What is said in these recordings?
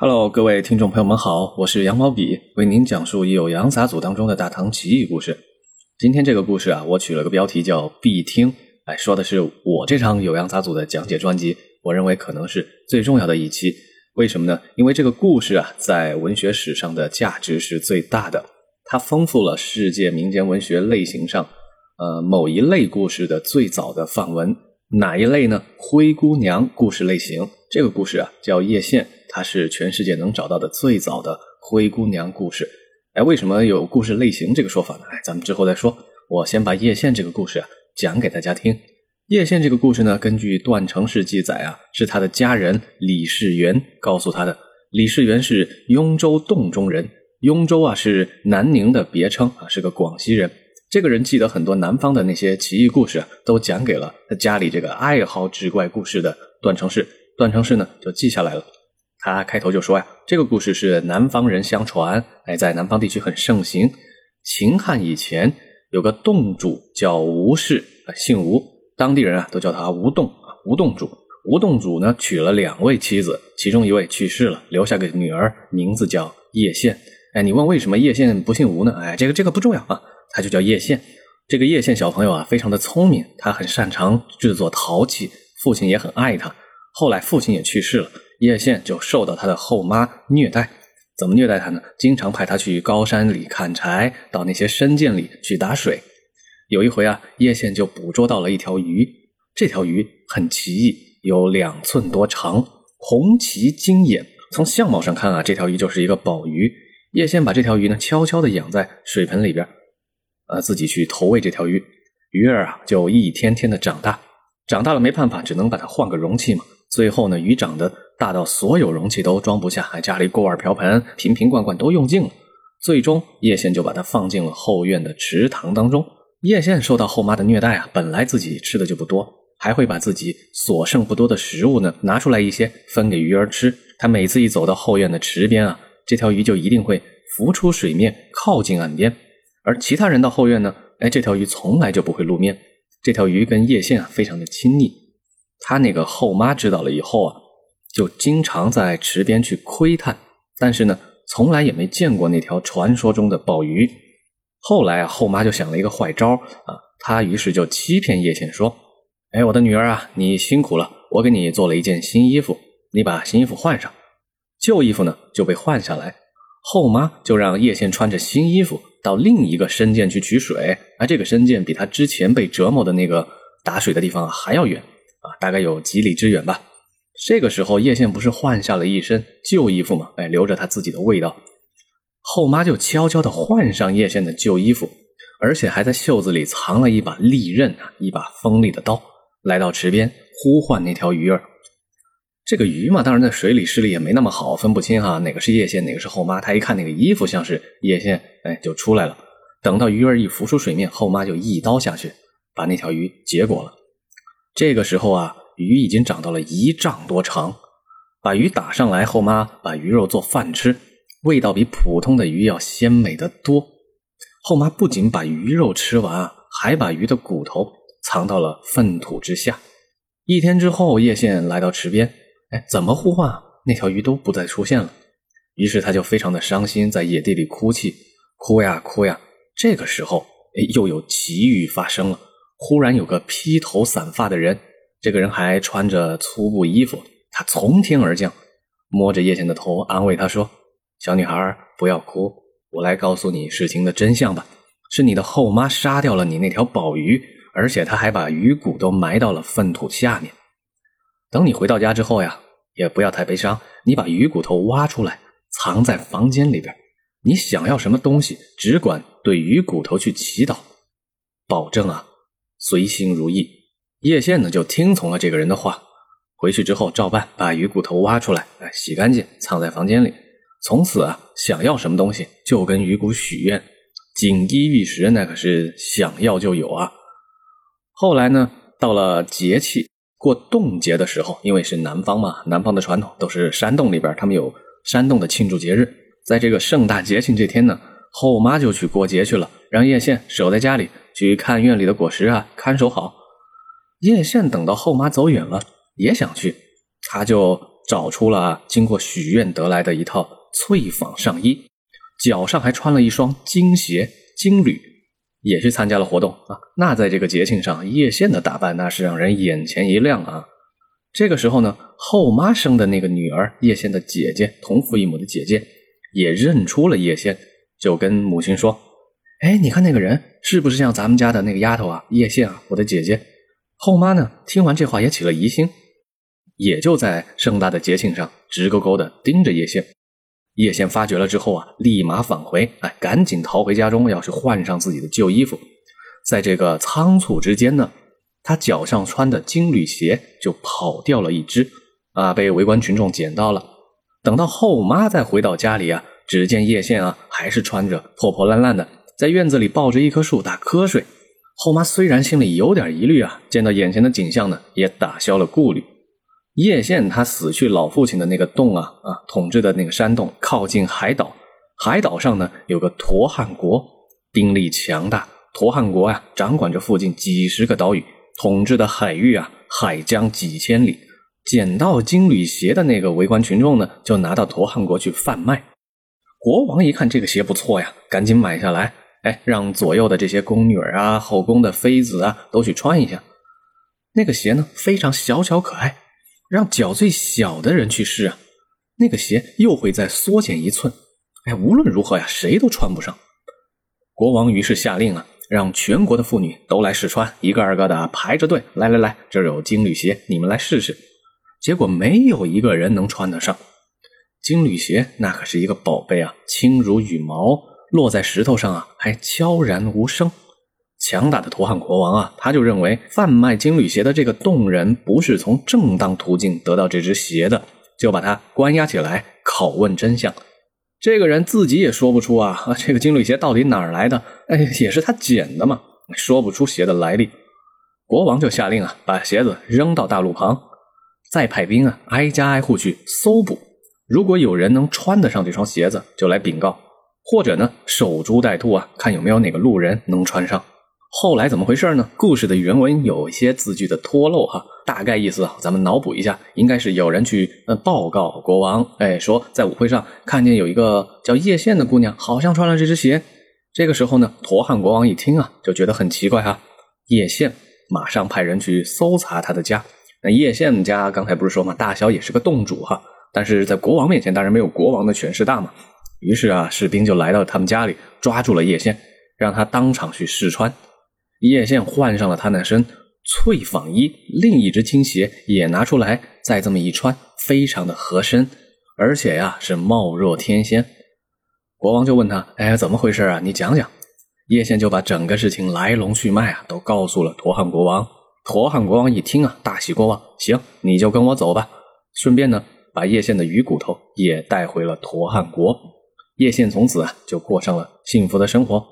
Hello，各位听众朋友们好，我是羊毛笔，为您讲述《酉阳杂俎》当中的大唐奇异故事。今天这个故事啊，我取了个标题叫“必听”，哎，说的是我这场《酉阳杂俎》的讲解专辑，我认为可能是最重要的一期。为什么呢？因为这个故事啊，在文学史上的价值是最大的，它丰富了世界民间文学类型上，呃，某一类故事的最早的范文。哪一类呢？灰姑娘故事类型。这个故事啊，叫叶县。它是全世界能找到的最早的灰姑娘故事。哎，为什么有故事类型这个说法呢？哎，咱们之后再说。我先把叶县这个故事啊讲给大家听。叶县这个故事呢，根据段成式记载啊，是他的家人李世元告诉他的。李世元是雍州洞中人，雍州啊是南宁的别称啊，是个广西人。这个人记得很多南方的那些奇异故事啊，都讲给了他家里这个爱好志怪故事的段成式。段成式呢就记下来了。他开头就说呀，这个故事是南方人相传，哎，在南方地区很盛行。秦汉以前有个洞主叫吴氏，姓吴，当地人啊都叫他吴洞啊，吴洞主。吴洞主呢娶了两位妻子，其中一位去世了，留下个女儿，名字叫叶县。哎，你问为什么叶县不姓吴呢？哎，这个这个不重要啊，他就叫叶县。这个叶县小朋友啊，非常的聪明，他很擅长制作陶器，父亲也很爱他。后来父亲也去世了。叶县就受到他的后妈虐待，怎么虐待他呢？经常派他去高山里砍柴，到那些深涧里去打水。有一回啊，叶县就捕捉到了一条鱼，这条鱼很奇异，有两寸多长，红鳍金眼。从相貌上看啊，这条鱼就是一个宝鱼。叶县把这条鱼呢悄悄地养在水盆里边，呃，自己去投喂这条鱼。鱼儿啊，就一天天的长大，长大了没办法，只能把它换个容器嘛。最后呢，鱼长得大到所有容器都装不下，还家里锅碗瓢盆、瓶瓶罐罐都用尽了。最终，叶县就把它放进了后院的池塘当中。叶县受到后妈的虐待啊，本来自己吃的就不多，还会把自己所剩不多的食物呢拿出来一些分给鱼儿吃。他每次一走到后院的池边啊，这条鱼就一定会浮出水面，靠近岸边。而其他人到后院呢，哎，这条鱼从来就不会露面。这条鱼跟叶县啊非常的亲昵。他那个后妈知道了以后啊，就经常在池边去窥探，但是呢，从来也没见过那条传说中的宝鱼。后来啊，后妈就想了一个坏招啊，她于是就欺骗叶倩说：“哎，我的女儿啊，你辛苦了，我给你做了一件新衣服，你把新衣服换上，旧衣服呢就被换下来。”后妈就让叶县穿着新衣服到另一个深涧去取水，而这个深涧比她之前被折磨的那个打水的地方还要远。啊，大概有几里之远吧。这个时候，叶县不是换下了一身旧衣服吗？哎，留着他自己的味道。后妈就悄悄地换上叶县的旧衣服，而且还在袖子里藏了一把利刃啊，一把锋利的刀，来到池边呼唤那条鱼儿。这个鱼嘛，当然在水里视力也没那么好，分不清哈哪个是叶县，哪个是后妈。他一看那个衣服像是叶县，哎，就出来了。等到鱼儿一浮出水面，后妈就一刀下去，把那条鱼结果了。这个时候啊，鱼已经长到了一丈多长，把鱼打上来，后妈把鱼肉做饭吃，味道比普通的鱼要鲜美的多。后妈不仅把鱼肉吃完，还把鱼的骨头藏到了粪土之下。一天之后，叶县来到池边，哎，怎么呼唤那条鱼都不再出现了。于是他就非常的伤心，在野地里哭泣，哭呀哭呀。这个时候，哎，又有奇遇发生了。忽然有个披头散发的人，这个人还穿着粗布衣服，他从天而降，摸着叶倩的头，安慰他说：“小女孩，不要哭，我来告诉你事情的真相吧。是你的后妈杀掉了你那条宝鱼，而且她还把鱼骨都埋到了粪土下面。等你回到家之后呀，也不要太悲伤，你把鱼骨头挖出来，藏在房间里边。你想要什么东西，只管对鱼骨头去祈祷，保证啊。”随心如意，叶县呢就听从了这个人的话，回去之后照办，把鱼骨头挖出来，哎，洗干净，藏在房间里。从此啊，想要什么东西就跟鱼骨许愿，锦衣玉食，那可是想要就有啊。后来呢，到了节气过冻节的时候，因为是南方嘛，南方的传统都是山洞里边，他们有山洞的庆祝节日，在这个盛大节庆这天呢，后妈就去过节去了，让叶县守在家里。去看院里的果实啊，看守好。叶县等到后妈走远了，也想去，他就找出了经过许愿得来的一套翠纺上衣，脚上还穿了一双金鞋金履，也去参加了活动啊。那在这个节庆上，叶县的打扮那是让人眼前一亮啊。这个时候呢，后妈生的那个女儿叶县的姐姐，同父异母的姐姐，也认出了叶县，就跟母亲说：“哎，你看那个人是不是像咱们家的那个丫头啊？叶县啊，我的姐姐。”后妈呢，听完这话也起了疑心，也就在盛大的节庆上直勾勾的盯着叶县。叶县发觉了之后啊，立马返回，哎，赶紧逃回家中，要去换上自己的旧衣服。在这个仓促之间呢。他脚上穿的金缕鞋就跑掉了一只，啊，被围观群众捡到了。等到后妈再回到家里啊，只见叶县啊还是穿着破破烂烂的，在院子里抱着一棵树打瞌睡。后妈虽然心里有点疑虑啊，见到眼前的景象呢，也打消了顾虑。叶县他死去老父亲的那个洞啊啊，统治的那个山洞靠近海岛，海岛上呢有个陀汉国，兵力强大。陀汉国啊，掌管着附近几十个岛屿。统治的海域啊，海疆几千里。捡到金缕鞋的那个围观群众呢，就拿到陀汉国去贩卖。国王一看这个鞋不错呀，赶紧买下来。哎，让左右的这些宫女啊、后宫的妃子啊都去穿一下。那个鞋呢，非常小巧可爱，让脚最小的人去试啊，那个鞋又会再缩减一寸。哎，无论如何呀，谁都穿不上。国王于是下令啊。让全国的妇女都来试穿，一个二个的排着队，来来来，这儿有金缕鞋，你们来试试。结果没有一个人能穿得上。金缕鞋那可是一个宝贝啊，轻如羽毛，落在石头上啊还悄然无声。强大的图汉国王啊，他就认为贩卖金缕鞋的这个洞人不是从正当途径得到这只鞋的，就把他关押起来拷问真相。这个人自己也说不出啊，这个金缕鞋到底哪儿来的？哎，也是他捡的嘛，说不出鞋的来历。国王就下令啊，把鞋子扔到大路旁，再派兵啊，挨家挨户去搜捕。如果有人能穿得上这双鞋子，就来禀告；或者呢，守株待兔啊，看有没有哪个路人能穿上。后来怎么回事呢？故事的原文有一些字句的脱漏哈，大概意思啊，咱们脑补一下，应该是有人去呃报告国王，哎，说在舞会上看见有一个叫叶县的姑娘，好像穿了这只鞋。这个时候呢，陀汉国王一听啊，就觉得很奇怪哈。叶县马上派人去搜查他的家。那叶县家刚才不是说嘛，大小也是个洞主哈，但是在国王面前当然没有国王的权势大嘛。于是啊，士兵就来到他们家里，抓住了叶县，让他当场去试穿。叶县换上了他那身翠纺衣，另一只青鞋也拿出来，再这么一穿，非常的合身，而且呀是貌若天仙。国王就问他：“哎，怎么回事啊？你讲讲。”叶县就把整个事情来龙去脉啊都告诉了陀汉国王。陀汉国王一听啊，大喜过望，行，你就跟我走吧。顺便呢，把叶县的鱼骨头也带回了陀汉国。叶县从此啊就过上了幸福的生活。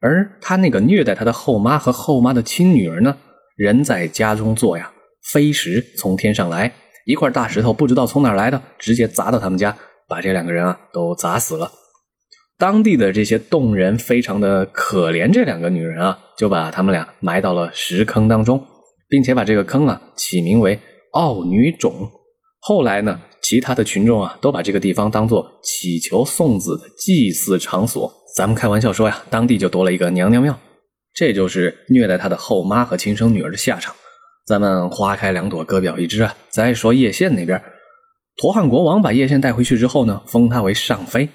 而他那个虐待他的后妈和后妈的亲女儿呢，人在家中坐呀，飞石从天上来，一块大石头不知道从哪来的，直接砸到他们家，把这两个人啊都砸死了。当地的这些洞人非常的可怜这两个女人啊，就把他们俩埋到了石坑当中，并且把这个坑啊起名为傲女冢。后来呢，其他的群众啊都把这个地方当做祈求送子的祭祀场所。咱们开玩笑说呀，当地就多了一个娘娘庙，这就是虐待他的后妈和亲生女儿的下场。咱们花开两朵，各表一枝啊。再说叶县那边，陀汉国王把叶县带回去之后呢，封他为上妃。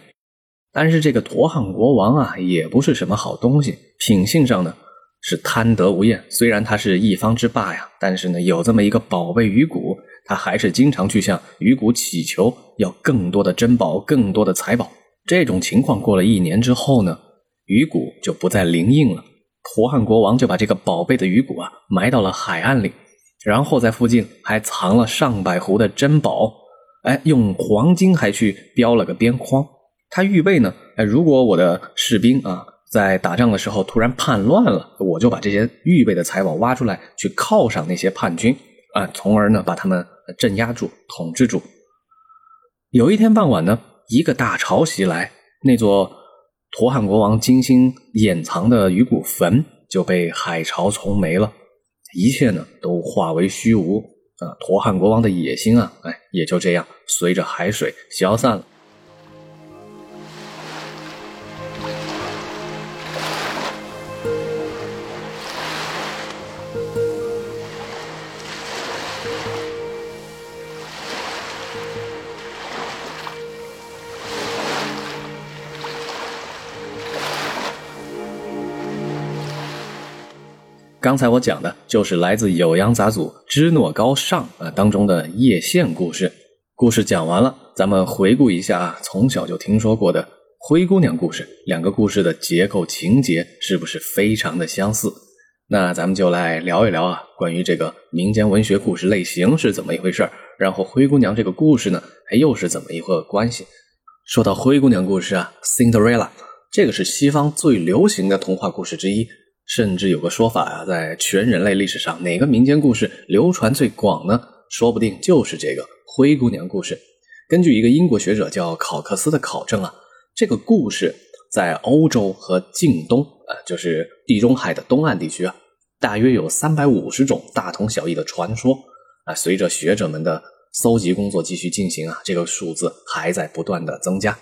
但是这个陀汉国王啊，也不是什么好东西，品性上呢是贪得无厌。虽然他是一方之霸呀，但是呢有这么一个宝贝鱼骨，他还是经常去向鱼骨乞求，要更多的珍宝，更多的财宝。这种情况过了一年之后呢，鱼骨就不再灵应了。胡汉国王就把这个宝贝的鱼骨啊埋到了海岸里，然后在附近还藏了上百壶的珍宝，哎，用黄金还去标了个边框。他预备呢，哎，如果我的士兵啊在打仗的时候突然叛乱了，我就把这些预备的财宝挖出来，去犒赏那些叛军啊，从而呢把他们镇压住、统治住。有一天傍晚呢。一个大潮袭来，那座陀汉国王精心掩藏的鱼骨坟就被海潮冲没了，一切呢都化为虚无。啊，陀汉国王的野心啊，哎，也就这样随着海水消散了。刚才我讲的就是来自《酉阳杂俎·支诺高尚》啊当中的叶县故事。故事讲完了，咱们回顾一下从小就听说过的灰姑娘故事。两个故事的结构情节是不是非常的相似？那咱们就来聊一聊啊，关于这个民间文学故事类型是怎么一回事然后灰姑娘这个故事呢，还又是怎么一个关系？说到灰姑娘故事啊，Cinderella，这个是西方最流行的童话故事之一。甚至有个说法啊，在全人类历史上，哪个民间故事流传最广呢？说不定就是这个灰姑娘故事。根据一个英国学者叫考克斯的考证啊，这个故事在欧洲和近东啊，就是地中海的东岸地区啊，大约有三百五十种大同小异的传说啊。随着学者们的搜集工作继续进行啊，这个数字还在不断的增加。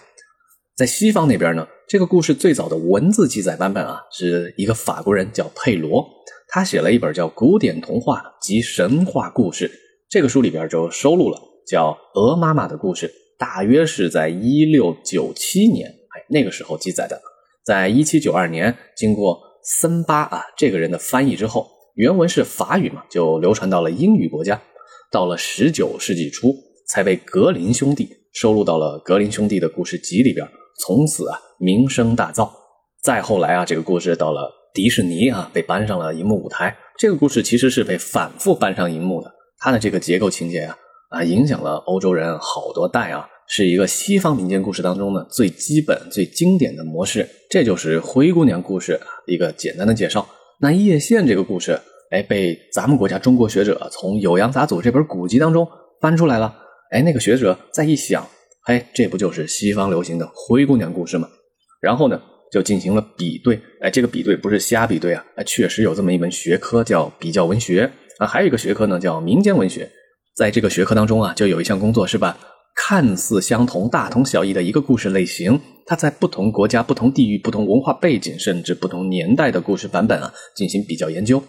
在西方那边呢，这个故事最早的文字记载版本啊，是一个法国人叫佩罗，他写了一本叫《古典童话及神话故事》，这个书里边就收录了叫《鹅妈妈的故事》，大约是在一六九七年，哎，那个时候记载的。在一七九二年，经过森巴啊这个人的翻译之后，原文是法语嘛，就流传到了英语国家。到了十九世纪初，才被格林兄弟收录到了格林兄弟的故事集里边。从此啊，名声大噪。再后来啊，这个故事到了迪士尼啊，被搬上了荧幕舞台。这个故事其实是被反复搬上荧幕的。它的这个结构情节啊，啊，影响了欧洲人好多代啊，是一个西方民间故事当中呢最基本、最经典的模式。这就是灰姑娘故事一个简单的介绍。那叶县这个故事，哎，被咱们国家中国学者从《酉阳杂俎》这本古籍当中翻出来了。哎，那个学者再一想。嘿，这不就是西方流行的灰姑娘故事吗？然后呢，就进行了比对。哎，这个比对不是瞎比对啊，哎，确实有这么一门学科叫比较文学啊。还有一个学科呢叫民间文学。在这个学科当中啊，就有一项工作是把看似相同、大同小异的一个故事类型，它在不同国家、不同地域、不同文化背景，甚至不同年代的故事版本啊，进行比较研究。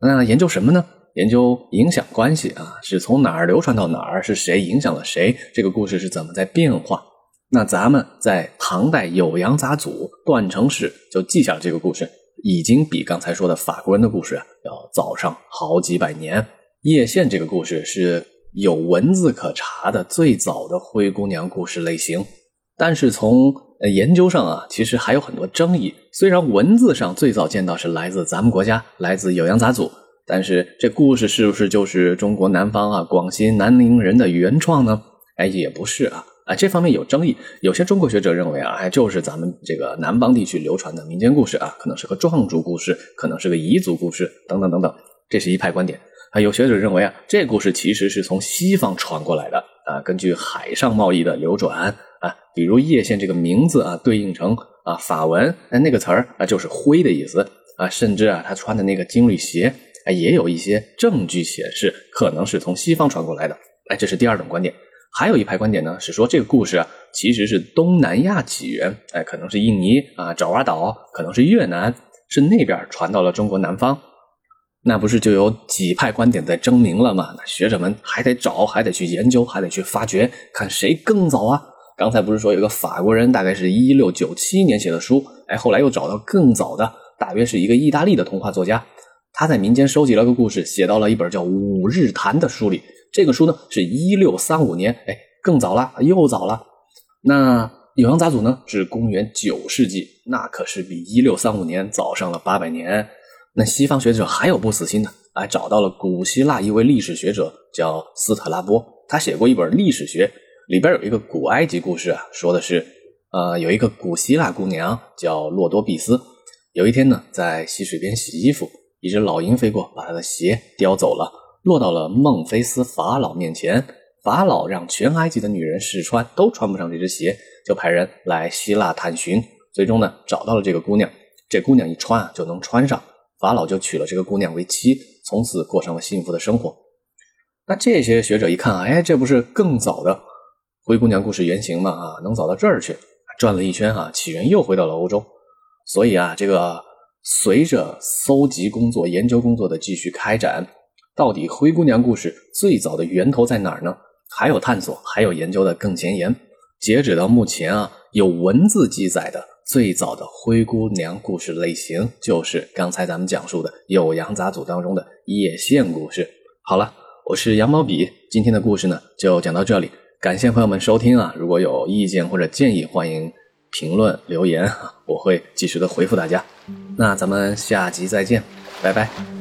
那研究什么呢？研究影响关系啊，是从哪儿流传到哪儿？是谁影响了谁？这个故事是怎么在变化？那咱们在唐代《酉阳杂俎》段成式就记下了这个故事，已经比刚才说的法国人的故事要早上好几百年。叶县这个故事是有文字可查的最早的灰姑娘故事类型，但是从研究上啊，其实还有很多争议。虽然文字上最早见到是来自咱们国家，来自《酉阳杂俎》。但是这故事是不是就是中国南方啊广西南宁人的原创呢？哎，也不是啊，啊，这方面有争议。有些中国学者认为啊，哎，就是咱们这个南方地区流传的民间故事啊，可能是个壮族故事，可能是个彝族故事，等等等等，这是一派观点。啊，有学者认为啊，这故事其实是从西方传过来的啊，根据海上贸易的流转啊，比如叶县这个名字啊，对应成啊法文，哎，那个词儿啊就是灰的意思啊，甚至啊他穿的那个金缕鞋。哎，也有一些证据显示，可能是从西方传过来的。哎，这是第二种观点。还有一派观点呢，是说这个故事啊，其实是东南亚起源。哎，可能是印尼啊，爪哇岛，可能是越南，是那边传到了中国南方。那不是就有几派观点在争鸣了吗？那学者们还得找，还得去研究，还得去发掘，看谁更早啊？刚才不是说有个法国人，大概是一六九七年写的书。哎，后来又找到更早的，大约是一个意大利的童话作家。他在民间收集了个故事，写到了一本叫《五日谈》的书里。这个书呢，是一六三五年，哎，更早了，又早了。那《酉阳杂俎》呢，是公元九世纪，那可是比一六三五年早上了八百年。那西方学者还有不死心的，哎，找到了古希腊一位历史学者叫斯特拉波，他写过一本历史学，里边有一个古埃及故事啊，说的是，呃，有一个古希腊姑娘叫洛多碧斯，有一天呢，在溪水边洗衣服。一只老鹰飞过，把他的鞋叼走了，落到了孟菲斯法老面前。法老让全埃及的女人试穿，都穿不上这只鞋，就派人来希腊探寻。最终呢，找到了这个姑娘。这姑娘一穿啊，就能穿上。法老就娶了这个姑娘为妻，从此过上了幸福的生活。那这些学者一看，哎，这不是更早的灰姑娘故事原型吗？啊，能早到这儿去？转了一圈啊，起源又回到了欧洲。所以啊，这个随着搜集工作、研究工作的继续开展，到底灰姑娘故事最早的源头在哪儿呢？还有探索，还有研究的更前沿。截止到目前啊，有文字记载的最早的灰姑娘故事类型，就是刚才咱们讲述的《酉阳杂俎》当中的叶县故事。好了，我是羊毛笔，今天的故事呢就讲到这里，感谢朋友们收听啊！如果有意见或者建议，欢迎评论留言，我会及时的回复大家。那咱们下集再见，拜拜。